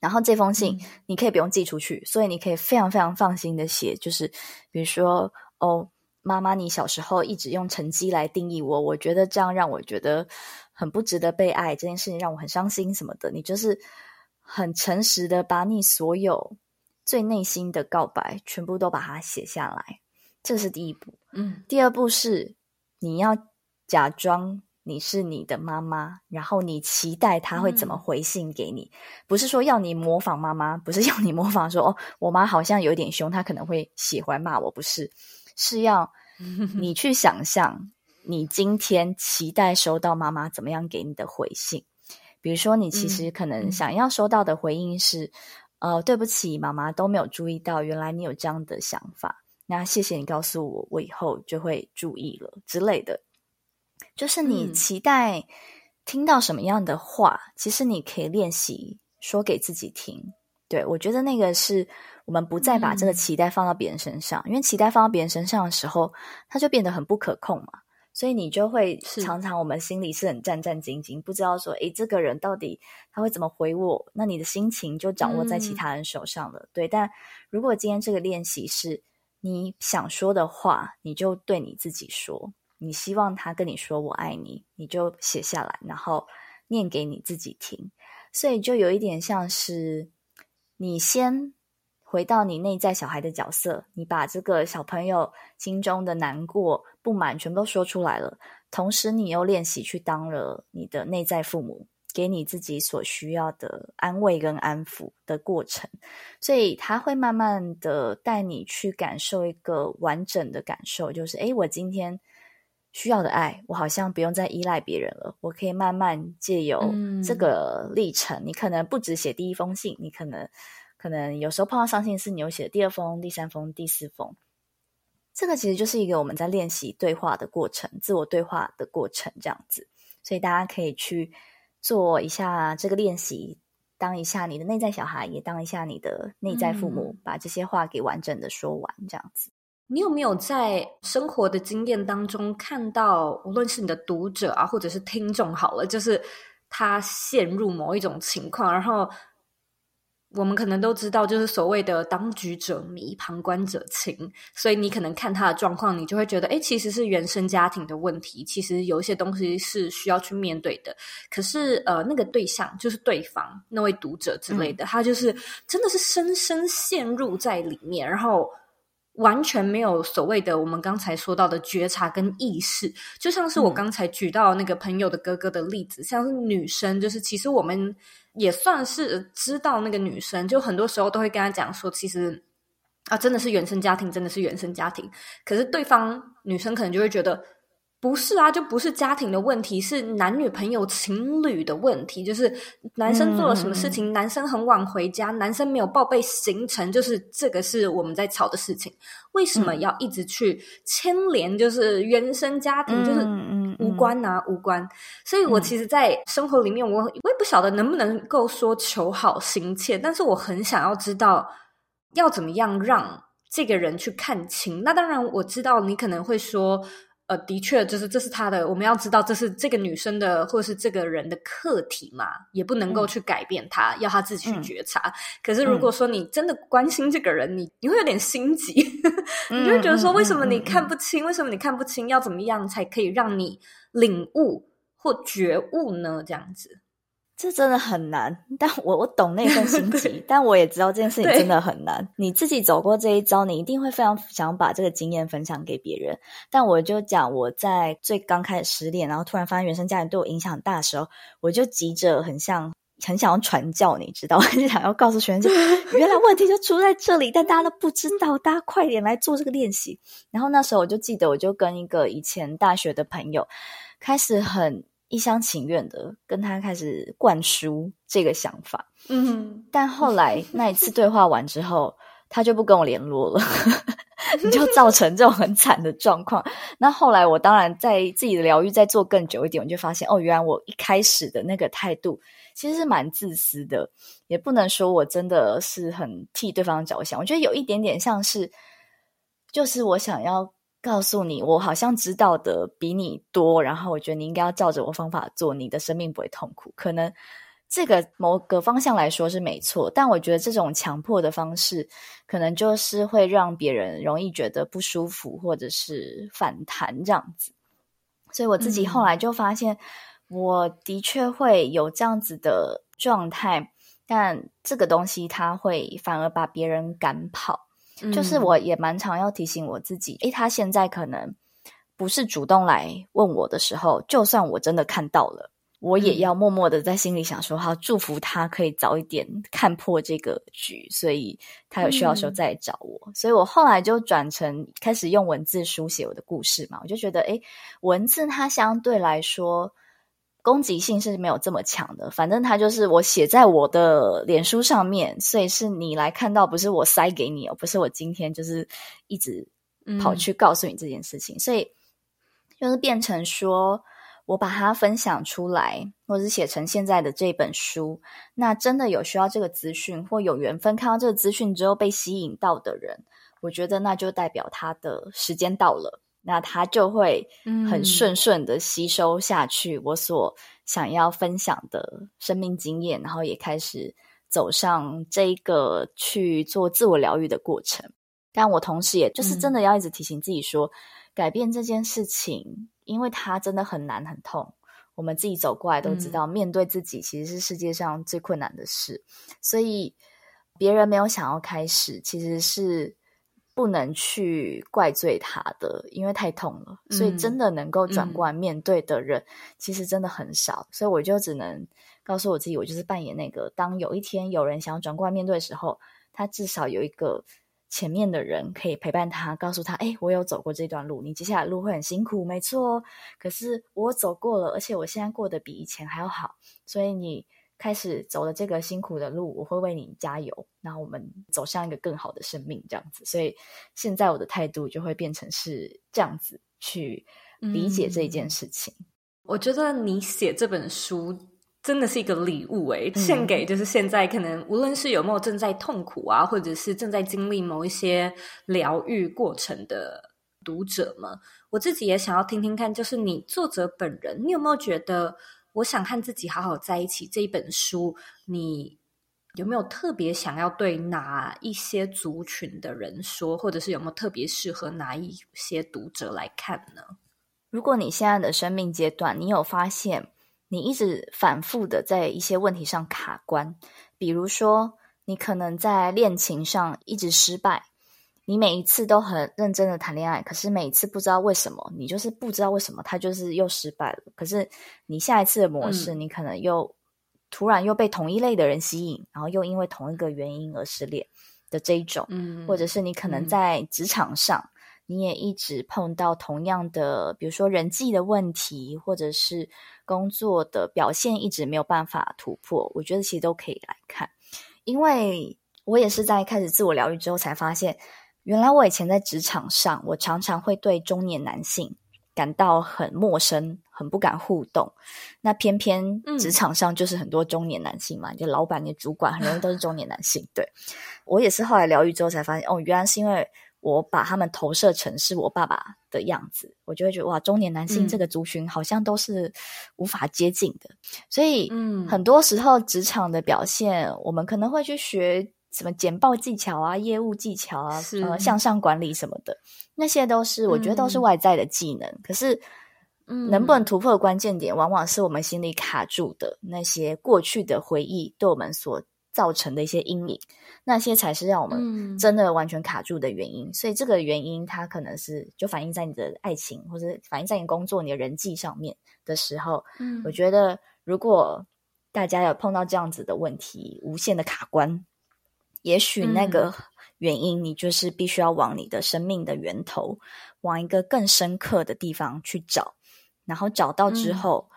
然后这封信你可以不用寄出去，所以你可以非常非常放心的写，就是比如说哦。妈妈，你小时候一直用成绩来定义我，我觉得这样让我觉得很不值得被爱，这件事情让我很伤心什么的。你就是很诚实的把你所有最内心的告白全部都把它写下来，这是第一步。嗯，第二步是你要假装你是你的妈妈，然后你期待他会怎么回信给你，嗯、不是说要你模仿妈妈，不是要你模仿说哦，我妈好像有点凶，她可能会喜欢骂我，不是。是要你 [LAUGHS] 去想象，你今天期待收到妈妈怎么样给你的回信。比如说，你其实可能想要收到的回应是：嗯、呃，对不起，妈妈都没有注意到，原来你有这样的想法。那谢谢你告诉我，我以后就会注意了之类的。就是你期待听到什么样的话，嗯、其实你可以练习说给自己听。对，我觉得那个是。我们不再把这个期待放到别人身上，嗯、因为期待放到别人身上的时候，它就变得很不可控嘛。所以你就会常常我们心里是很战战兢兢，不知道说，诶，这个人到底他会怎么回我？那你的心情就掌握在其他人手上了。嗯、对，但如果今天这个练习是你想说的话，你就对你自己说，你希望他跟你说我爱你，你就写下来，然后念给你自己听。所以就有一点像是你先。回到你内在小孩的角色，你把这个小朋友心中的难过、不满全部都说出来了，同时你又练习去当了你的内在父母，给你自己所需要的安慰跟安抚的过程，所以他会慢慢的带你去感受一个完整的感受，就是诶，我今天需要的爱，我好像不用再依赖别人了，我可以慢慢借由这个历程，嗯、你可能不止写第一封信，你可能。可能有时候碰到伤心事，你又写第二封、第三封、第四封，这个其实就是一个我们在练习对话的过程，自我对话的过程，这样子。所以大家可以去做一下这个练习，当一下你的内在小孩，也当一下你的内在父母，嗯、把这些话给完整的说完，这样子。你有没有在生活的经验当中看到，无论是你的读者啊，或者是听众，好了，就是他陷入某一种情况，然后。我们可能都知道，就是所谓的当局者迷，旁观者清。所以你可能看他的状况，你就会觉得，诶，其实是原生家庭的问题。其实有一些东西是需要去面对的。可是，呃，那个对象就是对方那位读者之类的，嗯、他就是真的是深深陷入在里面，然后完全没有所谓的我们刚才说到的觉察跟意识。就像是我刚才举到那个朋友的哥哥的例子，嗯、像是女生，就是其实我们。也算是知道那个女生，就很多时候都会跟她讲说，其实啊，真的是原生家庭，真的是原生家庭。可是对方女生可能就会觉得，不是啊，就不是家庭的问题，是男女朋友情侣的问题。就是男生做了什么事情，嗯、男生很晚回家，男生没有报备行程，就是这个是我们在吵的事情。为什么要一直去牵连？就是原生家庭，嗯、就是无关啊，嗯、无关。所以我其实，在生活里面，我我也不晓得能不能够说求好心切，但是我很想要知道要怎么样让这个人去看清。那当然，我知道你可能会说。呃，的确，就是这是他的，我们要知道这是这个女生的，或是这个人的课题嘛，也不能够去改变他，嗯、要他自己去觉察。嗯、可是如果说你真的关心这个人，你你会有点心急，你就会觉得说，为什么你看不清？为什么你看不清？要怎么样才可以让你领悟或觉悟呢？这样子。这真的很难，但我我懂那份心 [LAUGHS] 情，对但我也知道这件事情真的很难。你自己走过这一招，你一定会非常想把这个经验分享给别人。但我就讲，我在最刚开始失恋，然后突然发现原生家庭对我影响很大的时候，我就急着很像很想要传教，你知道，[LAUGHS] 很想要告诉全世界，原来问题就出在这里，但大家都不知道，大家快点来做这个练习。然后那时候我就记得，我就跟一个以前大学的朋友开始很。一厢情愿的跟他开始灌输这个想法，嗯，但后来那一次对话完之后，他就不跟我联络了。[LAUGHS] 你就造成这种很惨的状况。那后来我当然在自己的疗愈再做更久一点，我就发现哦，原来我一开始的那个态度其实是蛮自私的，也不能说我真的是很替对方着想。我觉得有一点点像是，就是我想要告诉你，我好像知道的比你多，然后我觉得你应该要照着我方法做，你的生命不会痛苦。可能。这个某个方向来说是没错，但我觉得这种强迫的方式，可能就是会让别人容易觉得不舒服，或者是反弹这样子。所以我自己后来就发现，我的确会有这样子的状态，但这个东西它会反而把别人赶跑。就是我也蛮常要提醒我自己，诶，他现在可能不是主动来问我的时候，就算我真的看到了。我也要默默的在心里想说，好，祝福他可以早一点看破这个局，所以他有需要的时候再来找我。嗯。所以我后来就转成开始用文字书写我的故事嘛，我就觉得，诶，文字它相对来说攻击性是没有这么强的，反正它就是我写在我的脸书上面，所以是你来看到，不是我塞给你哦，不是我今天就是一直跑去告诉你这件事情，嗯。所以就是变成说。我把它分享出来，或者是写成现在的这本书。那真的有需要这个资讯，或有缘分看到这个资讯之后被吸引到的人，我觉得那就代表他的时间到了，那他就会很顺顺的吸收下去我所想要分享的生命经验，然后也开始走上这个去做自我疗愈的过程。但我同时也就是真的要一直提醒自己说，改变这件事情。因为它真的很难很痛，我们自己走过来都知道，面对自己其实是世界上最困难的事。嗯。所以别人没有想要开始，其实是不能去怪罪他的，因为太痛了。所以真的能够转过来面对的人，其实真的很少。所以我就只能告诉我自己，我就是扮演那个，当有一天有人想要转过来面对的时候，他至少有一个。前面的人可以陪伴他，告诉他：“哎，我有走过这段路，你接下来路会很辛苦，没错哦。可是我走过了，而且我现在过得比以前还要好。所以你开始走了这个辛苦的路，我会为你加油。然后我们走向一个更好的生命，这样子。所以现在我的态度就会变成是这样子去理解这一件事情。嗯，我觉得你写这本书。”真的是一个礼物诶，献给就是现在可能无论是有没有正在痛苦啊，或者是正在经历某一些疗愈过程的读者们，我自己也想要听听看，就是你作者本人，你有没有觉得我想和自己好好在一起这一本书，你有没有特别想要对哪一些族群的人说，或者是有没有特别适合哪一些读者来看呢？如果你现在的生命阶段，你有发现，你一直反复的在一些问题上卡关，比如说你可能在恋情上一直失败，你每一次都很认真的谈恋爱，可是每一次不知道为什么，你就是不知道为什么他就是又失败了。可是你下一次的模式，你可能又、嗯、突然又被同一类的人吸引，然后又因为同一个原因而失恋的这一种，嗯，或者是你可能在职场上。嗯你也一直碰到同样的，比如说人际的问题，或者是工作的表现一直没有办法突破。我觉得其实都可以来看，因为我也是在开始自我疗愈之后才发现，原来我以前在职场上，我常常会对中年男性感到很陌生，很不敢互动。那偏偏职场上就是很多中年男性嘛，嗯、就老板、你主管很容易都是中年男性。对，我也是后来疗愈之后才发现，哦，原来是因为。我把他们投射成是我爸爸的样子，我就会觉得哇，中年男性这个族群好像都是无法接近的。嗯、所以，嗯，很多时候职场的表现，我们可能会去学什么简报技巧啊、业务技巧啊、呃、向上管理什么的，那些都是我觉得都是外在的技能。嗯、可是，嗯，能不能突破的关键点，往往是我们心里卡住的那些过去的回忆，对我们所造成的一些阴影，那些才是让我们真的完全卡住的原因。嗯、所以这个原因，它可能是就反映在你的爱情，或者反映在你工作、你的人际上面的时候。嗯，我觉得如果大家有碰到这样子的问题，无限的卡关，也许那个原因，你就是必须要往你的生命的源头，往一个更深刻的地方去找，然后找到之后。嗯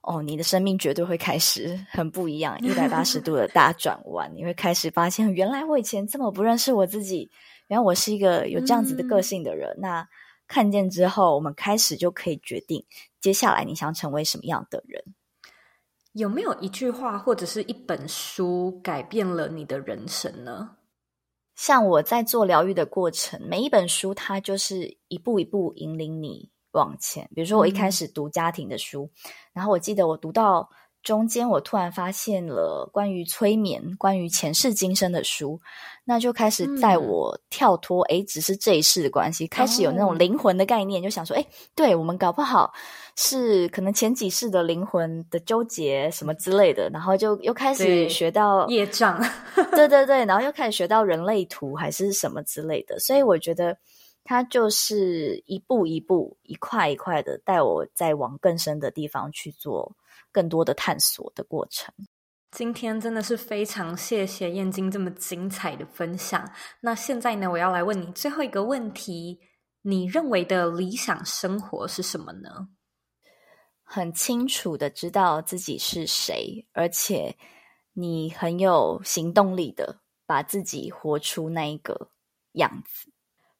哦，你的生命绝对会开始很不一样，一百八十 [LAUGHS] 度的大转弯。你会开始发现，原来我以前这么不认识我自己，原来我是一个有这样子的个性的人。嗯、那看见之后，我们开始就可以决定接下来你想成为什么样的人。有没有一句话或者是一本书改变了你的人生呢？像我在做疗愈的过程，每一本书它就是一步一步引领你往前。比如说，我一开始读家庭的书，然后我记得我读到。中间，我突然发现了关于催眠、关于前世今生的书，那就开始带我跳脱，诶、嗯、只是这一世的关系，开始有那种灵魂的概念，哦、就想说，诶对我们搞不好是可能前几世的灵魂的纠结什么之类的，然后就又开始学到业障，对 [LAUGHS] 对对，然后又开始学到人类图还是什么之类的，所以我觉得它就是一步一步、一块一块的带我再往更深的地方去做。更多的探索的过程。今天真的是非常谢谢燕京这么精彩的分享。那现在呢，我要来问你最后一个问题：你认为的理想生活是什么呢？很清楚的知道自己是谁，而且你很有行动力的把自己活出那一个样子。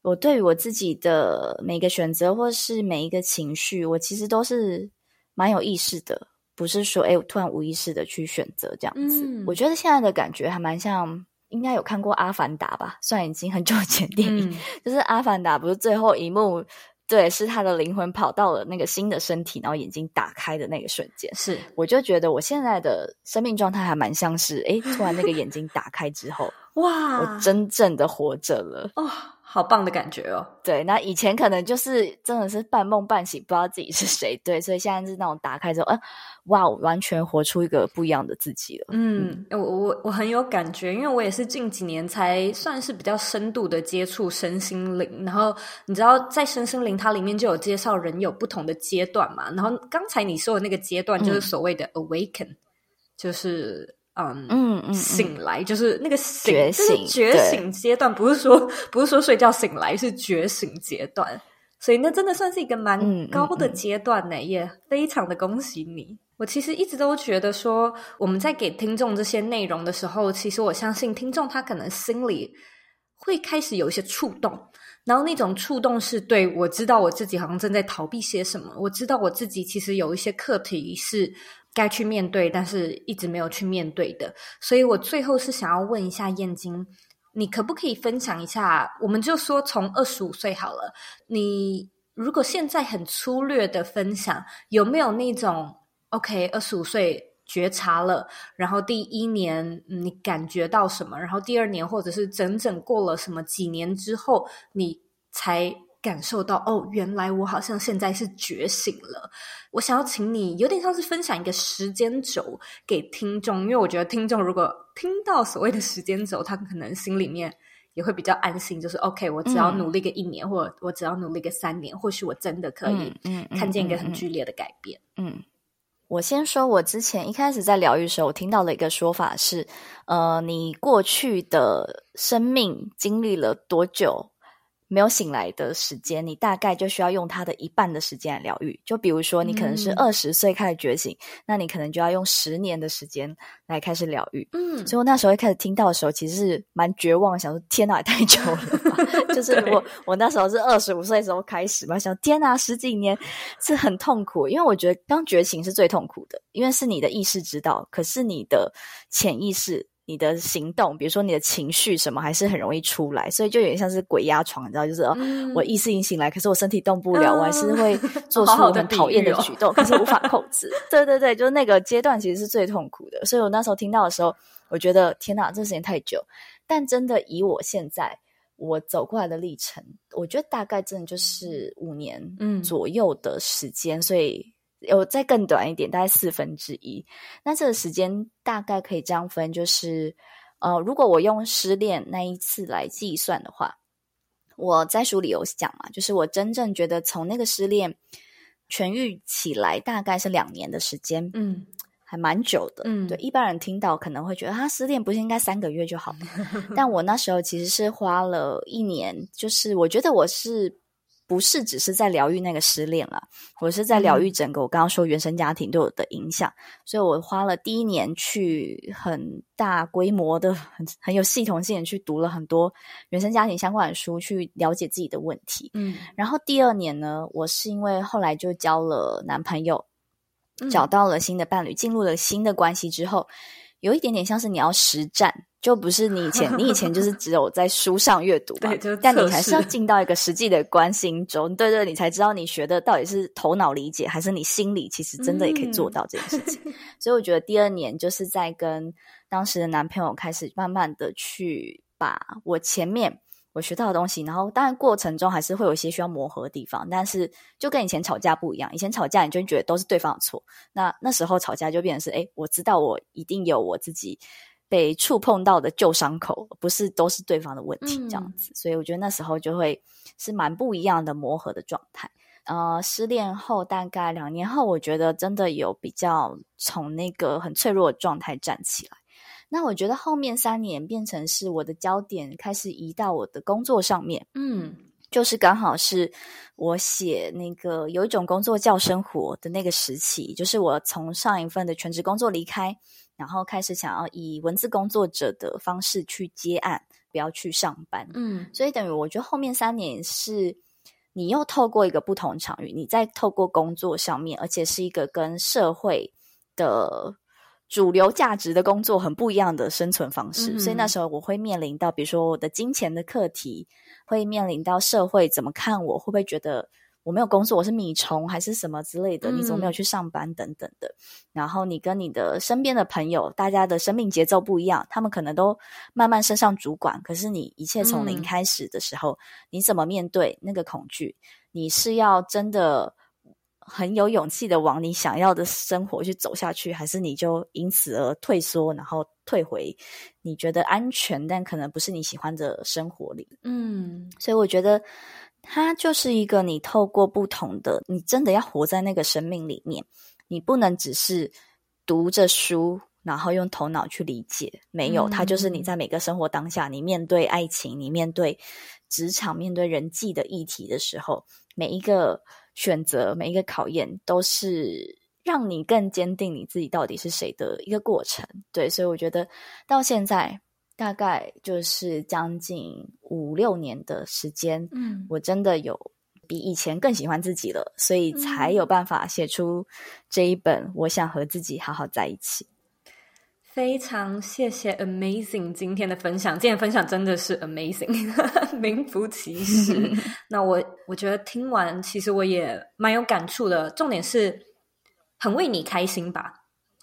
我对于我自己的每个选择或是每一个情绪，我其实都是蛮有意识的。不是说哎，我突然无意识的去选择这样子。嗯、我觉得现在的感觉还蛮像，应该有看过《阿凡达》吧？虽然已经很久以前电影，嗯、就是《阿凡达》不是最后一幕，对，是他的灵魂跑到了那个新的身体，然后眼睛打开的那个瞬间。是，我就觉得我现在的生命状态还蛮像是，哎，突然那个眼睛打开之后，哇，我真正的活着了。哦好棒的感觉哦！对，那以前可能就是真的是半梦半醒，不知道自己是谁。对，所以现在是那种打开之后，呃，哇，完全活出一个不一样的自己了。嗯，我我我很有感觉，因为我也是近几年才算是比较深度的接触身心灵。然后你知道，在身心灵它里面就有介绍人有不同的阶段嘛。然后刚才你说的那个阶段，就是所谓的 awaken，、嗯、就是。Um, 嗯嗯，醒来就是那个醒觉醒，觉醒阶段，不是说 [LAUGHS] 不是说睡觉醒来，是觉醒阶段，所以那真的算是一个蛮高的阶段呢，嗯嗯嗯、也非常的恭喜你。我其实一直都觉得说，我们在给听众这些内容的时候，其实我相信听众他可能心里会开始有一些触动，然后那种触动是对，我知道我自己好像正在逃避些什么，我知道我自己其实有一些课题是。该去面对，但是一直没有去面对的，所以我最后是想要问一下燕京，你可不可以分享一下？我们就说从二十五岁好了，你如果现在很粗略的分享，有没有那种 OK？二十五岁觉察了，然后第一年你感觉到什么？然后第二年或者是整整过了什么几年之后，你才。感受到哦，原来我好像现在是觉醒了。我想要请你有点像是分享一个时间轴给听众，因为我觉得听众如果听到所谓的时间轴，他可能心里面也会比较安心，就是 OK，我只要努力个一年，嗯、或者我只要努力个三年，或许我真的可以看见一个很剧烈的改变。嗯，嗯，嗯，嗯，我先说，我之前一开始在疗愈的时候，我听到了一个说法是，呃，你过去的生命经历了多久？没有醒来的时间，你大概就需要用它的一半的时间来疗愈。就比如说，你可能是二十岁开始觉醒，嗯、那你可能就要用十年的时间来开始疗愈。嗯，所以我那时候一开始听到的时候，其实是蛮绝望，想说天哪，也太久了吧。[LAUGHS] 就是我我那时候是二十五岁的时候开始嘛，想天哪，十几年是很痛苦，因为我觉得刚觉醒是最痛苦的，因为是你的意识知道，可是你的潜意识。你的行动，比如说你的情绪什么，还是很容易出来，所以就有点像是鬼压床，你知道，就是、嗯、我意识已经醒来，可是我身体动不了，嗯、我还是会 [LAUGHS] 做出很讨厌的举动，可是无法控制。对对对，就是那个阶段其实是最痛苦的，所以我那时候听到的时候，我觉得天哪，这时间太久。但真的以我现在我走过来的历程，我觉得大概真的就是五年左右的时间，嗯、所以。有再更短一点，大概四分之一。那这个时间大概可以这样分，就是呃，如果我用失恋那一次来计算的话，我在书里有讲嘛，就是我真正觉得从那个失恋痊愈起来，大概是两年的时间，嗯，还蛮久的，嗯，对。一般人听到可能会觉得，他失恋不是应该三个月就好？[LAUGHS] 但我那时候其实是花了一年，就是我觉得我是。不是只是在疗愈那个失恋了，我是在疗愈整个我刚刚说原生家庭对我的影响，所以我花了第一年去很大规模的、很很有系统性的去读了很多原生家庭相关的书，去了解自己的问题。嗯，然后第二年呢，我是因为后来就交了男朋友，找到了新的伴侣，进入了新的关系之后，有一点点像是你要实战。就不是你以前，你以前就是只有在书上阅读嘛，对，但你还是要进到一个实际的关心中，对对，你才知道你学的到底是头脑理解，还是你心里其实真的也可以做到这件事情。嗯、所以我觉得第二年就是在跟当时的男朋友开始慢慢的去把我前面我学到的东西，然后当然过程中还是会有一些需要磨合的地方，但是就跟以前吵架不一样，以前吵架你就觉得都是对方的错，那那时候吵架就变成是，哎，我知道我一定有我自己。被触碰到的旧伤口，不是都是对方的问题，这样子，嗯，所以我觉得那时候就会是蛮不一样的磨合的状态。呃，失恋后大概两年后，我觉得真的有比较从那个很脆弱的状态站起来。那我觉得后面三年变成是我的焦点开始移到我的工作上面，嗯，就是刚好是我写那个有一种工作叫生活的那个时期，就是我从上一份的全职工作离开。然后开始想要以文字工作者的方式去接案，不要去上班。嗯，所以等于我觉得后面三年是你又透过一个不同场域，你在透过工作上面，而且是一个跟社会的主流价值的工作很不一样的生存方式。嗯，所以那时候我会面临到，比如说我的金钱的课题，会面临到社会怎么看我，会不会觉得。我没有工作，我是米虫还是什么之类的？你怎么没有去上班等等的？嗯、然后你跟你的身边的朋友，大家的生命节奏不一样，他们可能都慢慢升上主管，可是你一切从零开始的时候，嗯、你怎么面对那个恐惧？你是要真的很有勇气的往你想要的生活去走下去，还是你就因此而退缩，然后退回你觉得安全但可能不是你喜欢的生活里？嗯，所以我觉得。它就是一个你透过不同的，你真的要活在那个生命里面，你不能只是读着书，然后用头脑去理解。没有，它就是你在每个生活当下，你面对爱情，你面对职场，面对人际的议题的时候，每一个选择，每一个考验，都是让你更坚定你自己到底是谁的一个过程。对，所以我觉得到现在。大概就是将近五六年的时间，嗯，我真的有比以前更喜欢自己了，所以才有办法写出这一本《我想和自己好好在一起》。非常谢谢 Amazing 今天的分享，今天分享真的是 Amazing，[LAUGHS] 名副其实。[LAUGHS] 那我我觉得听完，其实我也蛮有感触的，重点是很为你开心吧。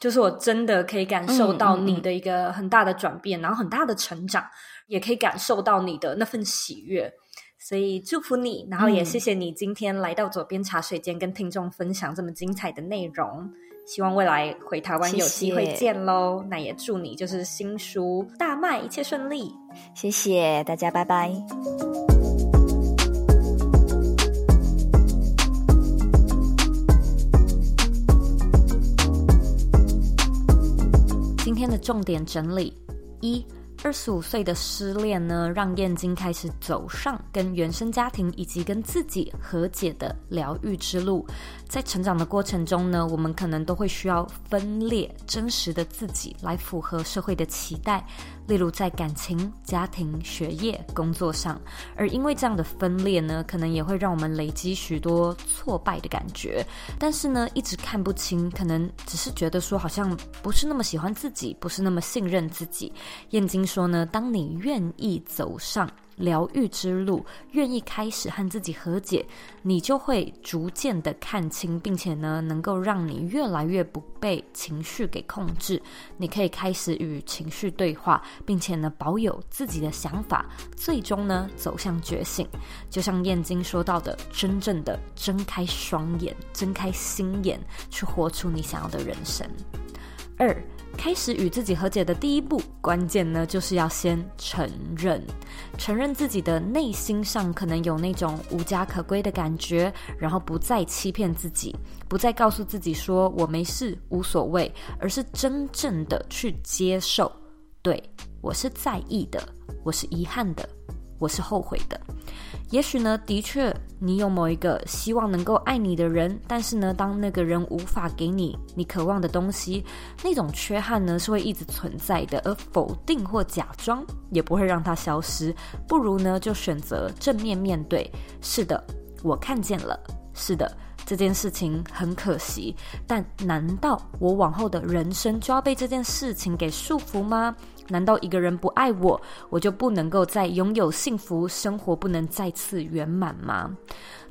就是我真的可以感受到你的一个很大的转变，嗯嗯嗯，然后很大的成长，也可以感受到你的那份喜悦，所以祝福你，然后也谢谢你今天来到左边茶水间跟听众分享这么精彩的内容。希望未来回台湾有机会见喽，谢谢。那也祝你就是新书大卖，一切顺利。谢谢大家，拜拜。的重点整理一。二十五岁的失恋呢，让燕京开始走上跟原生家庭以及跟自己和解的疗愈之路。在成长的过程中呢，我们可能都会需要分裂真实的自己，来符合社会的期待。例如在感情、家庭、学业、工作上。而因为这样的分裂呢，可能也会让我们累积许多挫败的感觉。但是呢，一直看不清，可能只是觉得说，好像不是那么喜欢自己，不是那么信任自己。燕京说呢，当你愿意走上疗愈之路，愿意开始和自己和解，你就会逐渐的看清，并且呢，能够让你越来越不被情绪给控制。你可以开始与情绪对话，并且呢，保有自己的想法，最终呢，走向觉醒。就像燕京说到的，真正的睁开双眼，睁开心眼，去活出你想要的人生。二。开始与自己和解的第一步，关键呢，就是要先承认，承认自己的内心上可能有那种无家可归的感觉，然后不再欺骗自己，不再告诉自己说我没事，无所谓，而是真正的去接受，对，我是在意的，我是遗憾的，我是后悔的。也许呢，的确，你有某一个希望能够爱你的人，但是呢，当那个人无法给你你渴望的东西，那种缺憾呢，是会一直存在的。而否定或假装也不会让它消失，不如呢，就选择正面面对。是的，我看见了。是的，这件事情很可惜，但难道我往后的人生就要被这件事情给束缚吗？难道一个人不爱我，我就不能够再拥有幸福生活，不能再次圆满吗？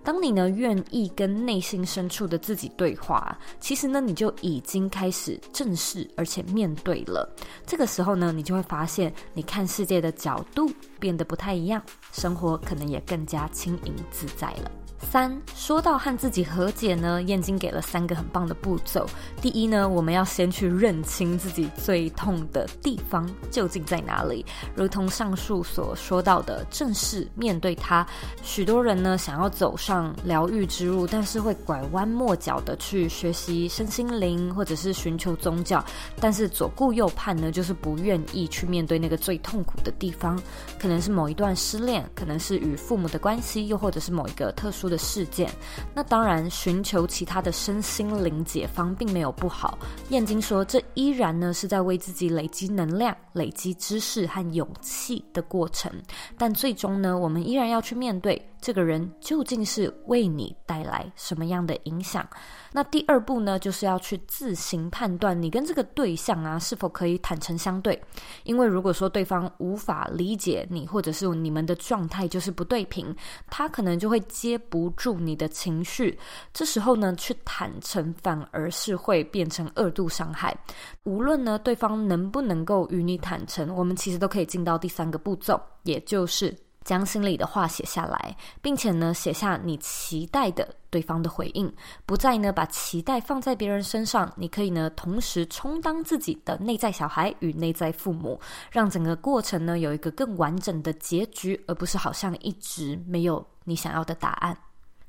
当你呢愿意跟内心深处的自己对话，其实呢你就已经开始正视而且面对了。这个时候呢，你就会发现你看世界的角度变得不太一样，生活可能也更加轻盈自在了。三，说到和自己和解呢，燕京给了三个很棒的步骤。第一呢，我们要先去认清自己最痛的地方究竟在哪里，如同上述所说到的，正视面对它。许多人呢，想要走上疗愈之路，但是会拐弯抹角的去学习身心灵，或者是寻求宗教，但是左顾右盼呢，就是不愿意去面对那个最痛苦的地方，可能是某一段失恋，可能是与父母的关系，又或者是某一个特殊的。的事件，那当然，寻求其他的身心灵解方并没有不好。燕京说，这依然呢是在为自己累积能量、累积知识和勇气的过程。但最终呢，我们依然要去面对这个人究竟是为你带来什么样的影响。那第二步呢，就是要去自行判断你跟这个对象啊是否可以坦诚相对。因为如果说对方无法理解你，或者是你们的状态就是不对频，他可能就会接不住你的情绪。这时候呢，去坦诚反而是会变成二度伤害。无论呢对方能不能够与你坦诚，我们其实都可以进到第三个步骤，也就是。将心里的话写下来，并且呢，写下你期待的对方的回应，不再呢把期待放在别人身上。你可以呢同时充当自己的内在小孩与内在父母，让整个过程呢有一个更完整的结局，而不是好像一直没有你想要的答案。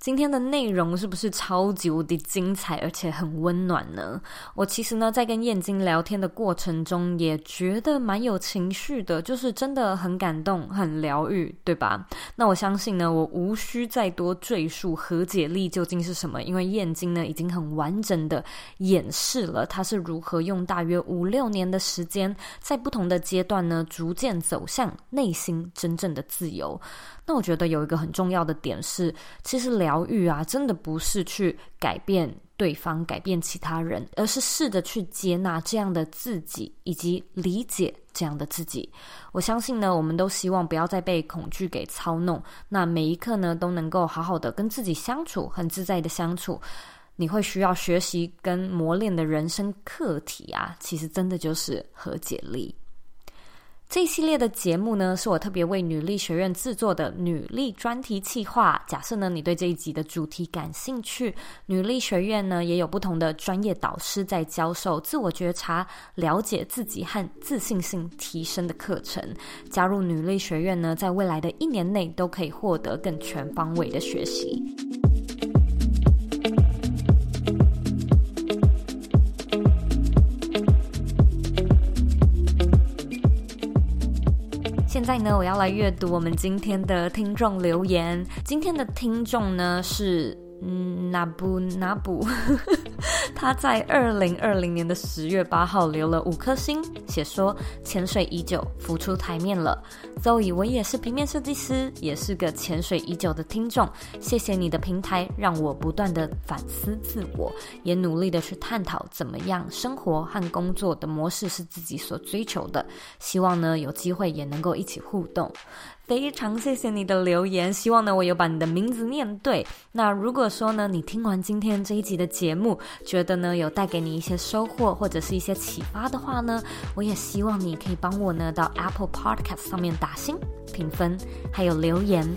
今天的内容是不是超级无敌精彩，而且很温暖呢？我其实呢，在跟燕京聊天的过程中，也觉得蛮有情绪的，就是真的很感动、很疗愈，对吧？那我相信呢，我无需再多赘述和解力究竟是什么，因为燕京呢，已经很完整的演示了他是如何用大约五六年的时间，在不同的阶段呢，逐渐走向内心真正的自由。那我觉得有一个很重要的点是，其实疗疗愈啊，真的不是去改变对方、改变其他人，而是试着去接纳这样的自己，以及理解这样的自己。我相信呢，我们都希望不要再被恐惧给操弄，那每一刻呢，都能够好好的跟自己相处，很自在的相处。你会需要学习跟磨练的人生课题啊，其实真的就是和解力。这一系列的节目呢，是我特别为女力学院制作的女力专题企划。假设呢，你对这一集的主题感兴趣，女力学院呢也有不同的专业导师在教授自我觉察、了解自己和自信心提升的课程。加入女力学院呢，在未来的一年内都可以获得更全方位的学习。现在呢，我要来阅读我们今天的听众留言。今天的听众呢是。嗯，那不那不，[LAUGHS] 他在二零二零年的十月八号留了五颗星，写说潜水已久，浮出台面了。Zoe，我也是平面设计师，也是个潜水已久的听众。谢谢你的平台，让我不断的反思自我，也努力的去探讨怎么样生活和工作的模式是自己所追求的。希望呢有机会也能够一起互动。非常谢谢你的留言，希望呢我有把你的名字念对。那如果说呢你听完今天这一集的节目，觉得呢有带给你一些收获或者是一些启发的话呢，我也希望你可以帮我呢到 Apple Podcast 上面打星评分，还有留言。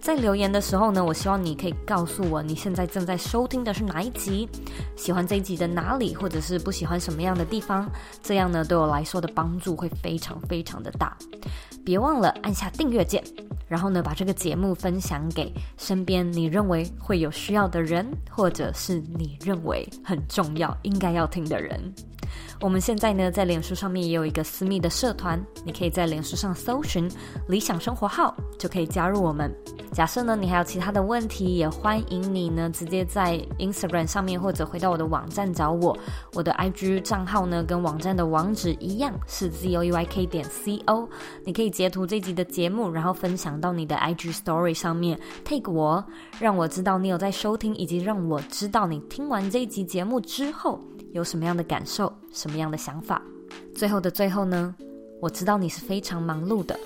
在留言的时候呢，我希望你可以告诉我你现在正在收听的是哪一集，喜欢这一集的哪里，或者是不喜欢什么样的地方，这样呢对我来说的帮助会非常非常的大。别忘了按下订阅键，然后呢，把这个节目分享给身边你认为会有需要的人，或者是你认为很重要、应该要听的人。我们现在呢，在脸书上面也有一个私密的社团，你可以在脸书上搜寻“理想生活号”，就可以加入我们。假设呢，你还有其他的问题，也欢迎你呢，直接在 Instagram 上面或者回到我的网站找我。我的 IG 账号呢，跟网站的网址一样，是 zoyk 点 co。你可以截图这集的节目，然后分享到你的 IG Story 上面，tag 我，让我知道你有在收听，以及让我知道你听完这一集节目之后。有什么样的感受，什么样的想法？最后的最后呢，我知道你是非常忙碌的，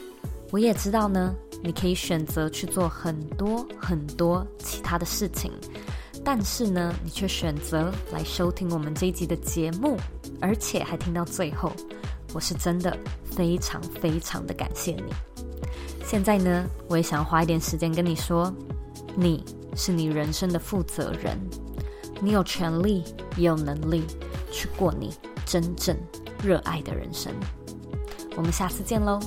我也知道呢，你可以选择去做很多很多其他的事情，但是呢，你却选择来收听我们这一集的节目，而且还听到最后，我是真的非常非常的感谢你。现在呢，我也想花一点时间跟你说，你是你人生的负责人。你有权利，也有能力去过你真正热爱的人生。我们下次见喽。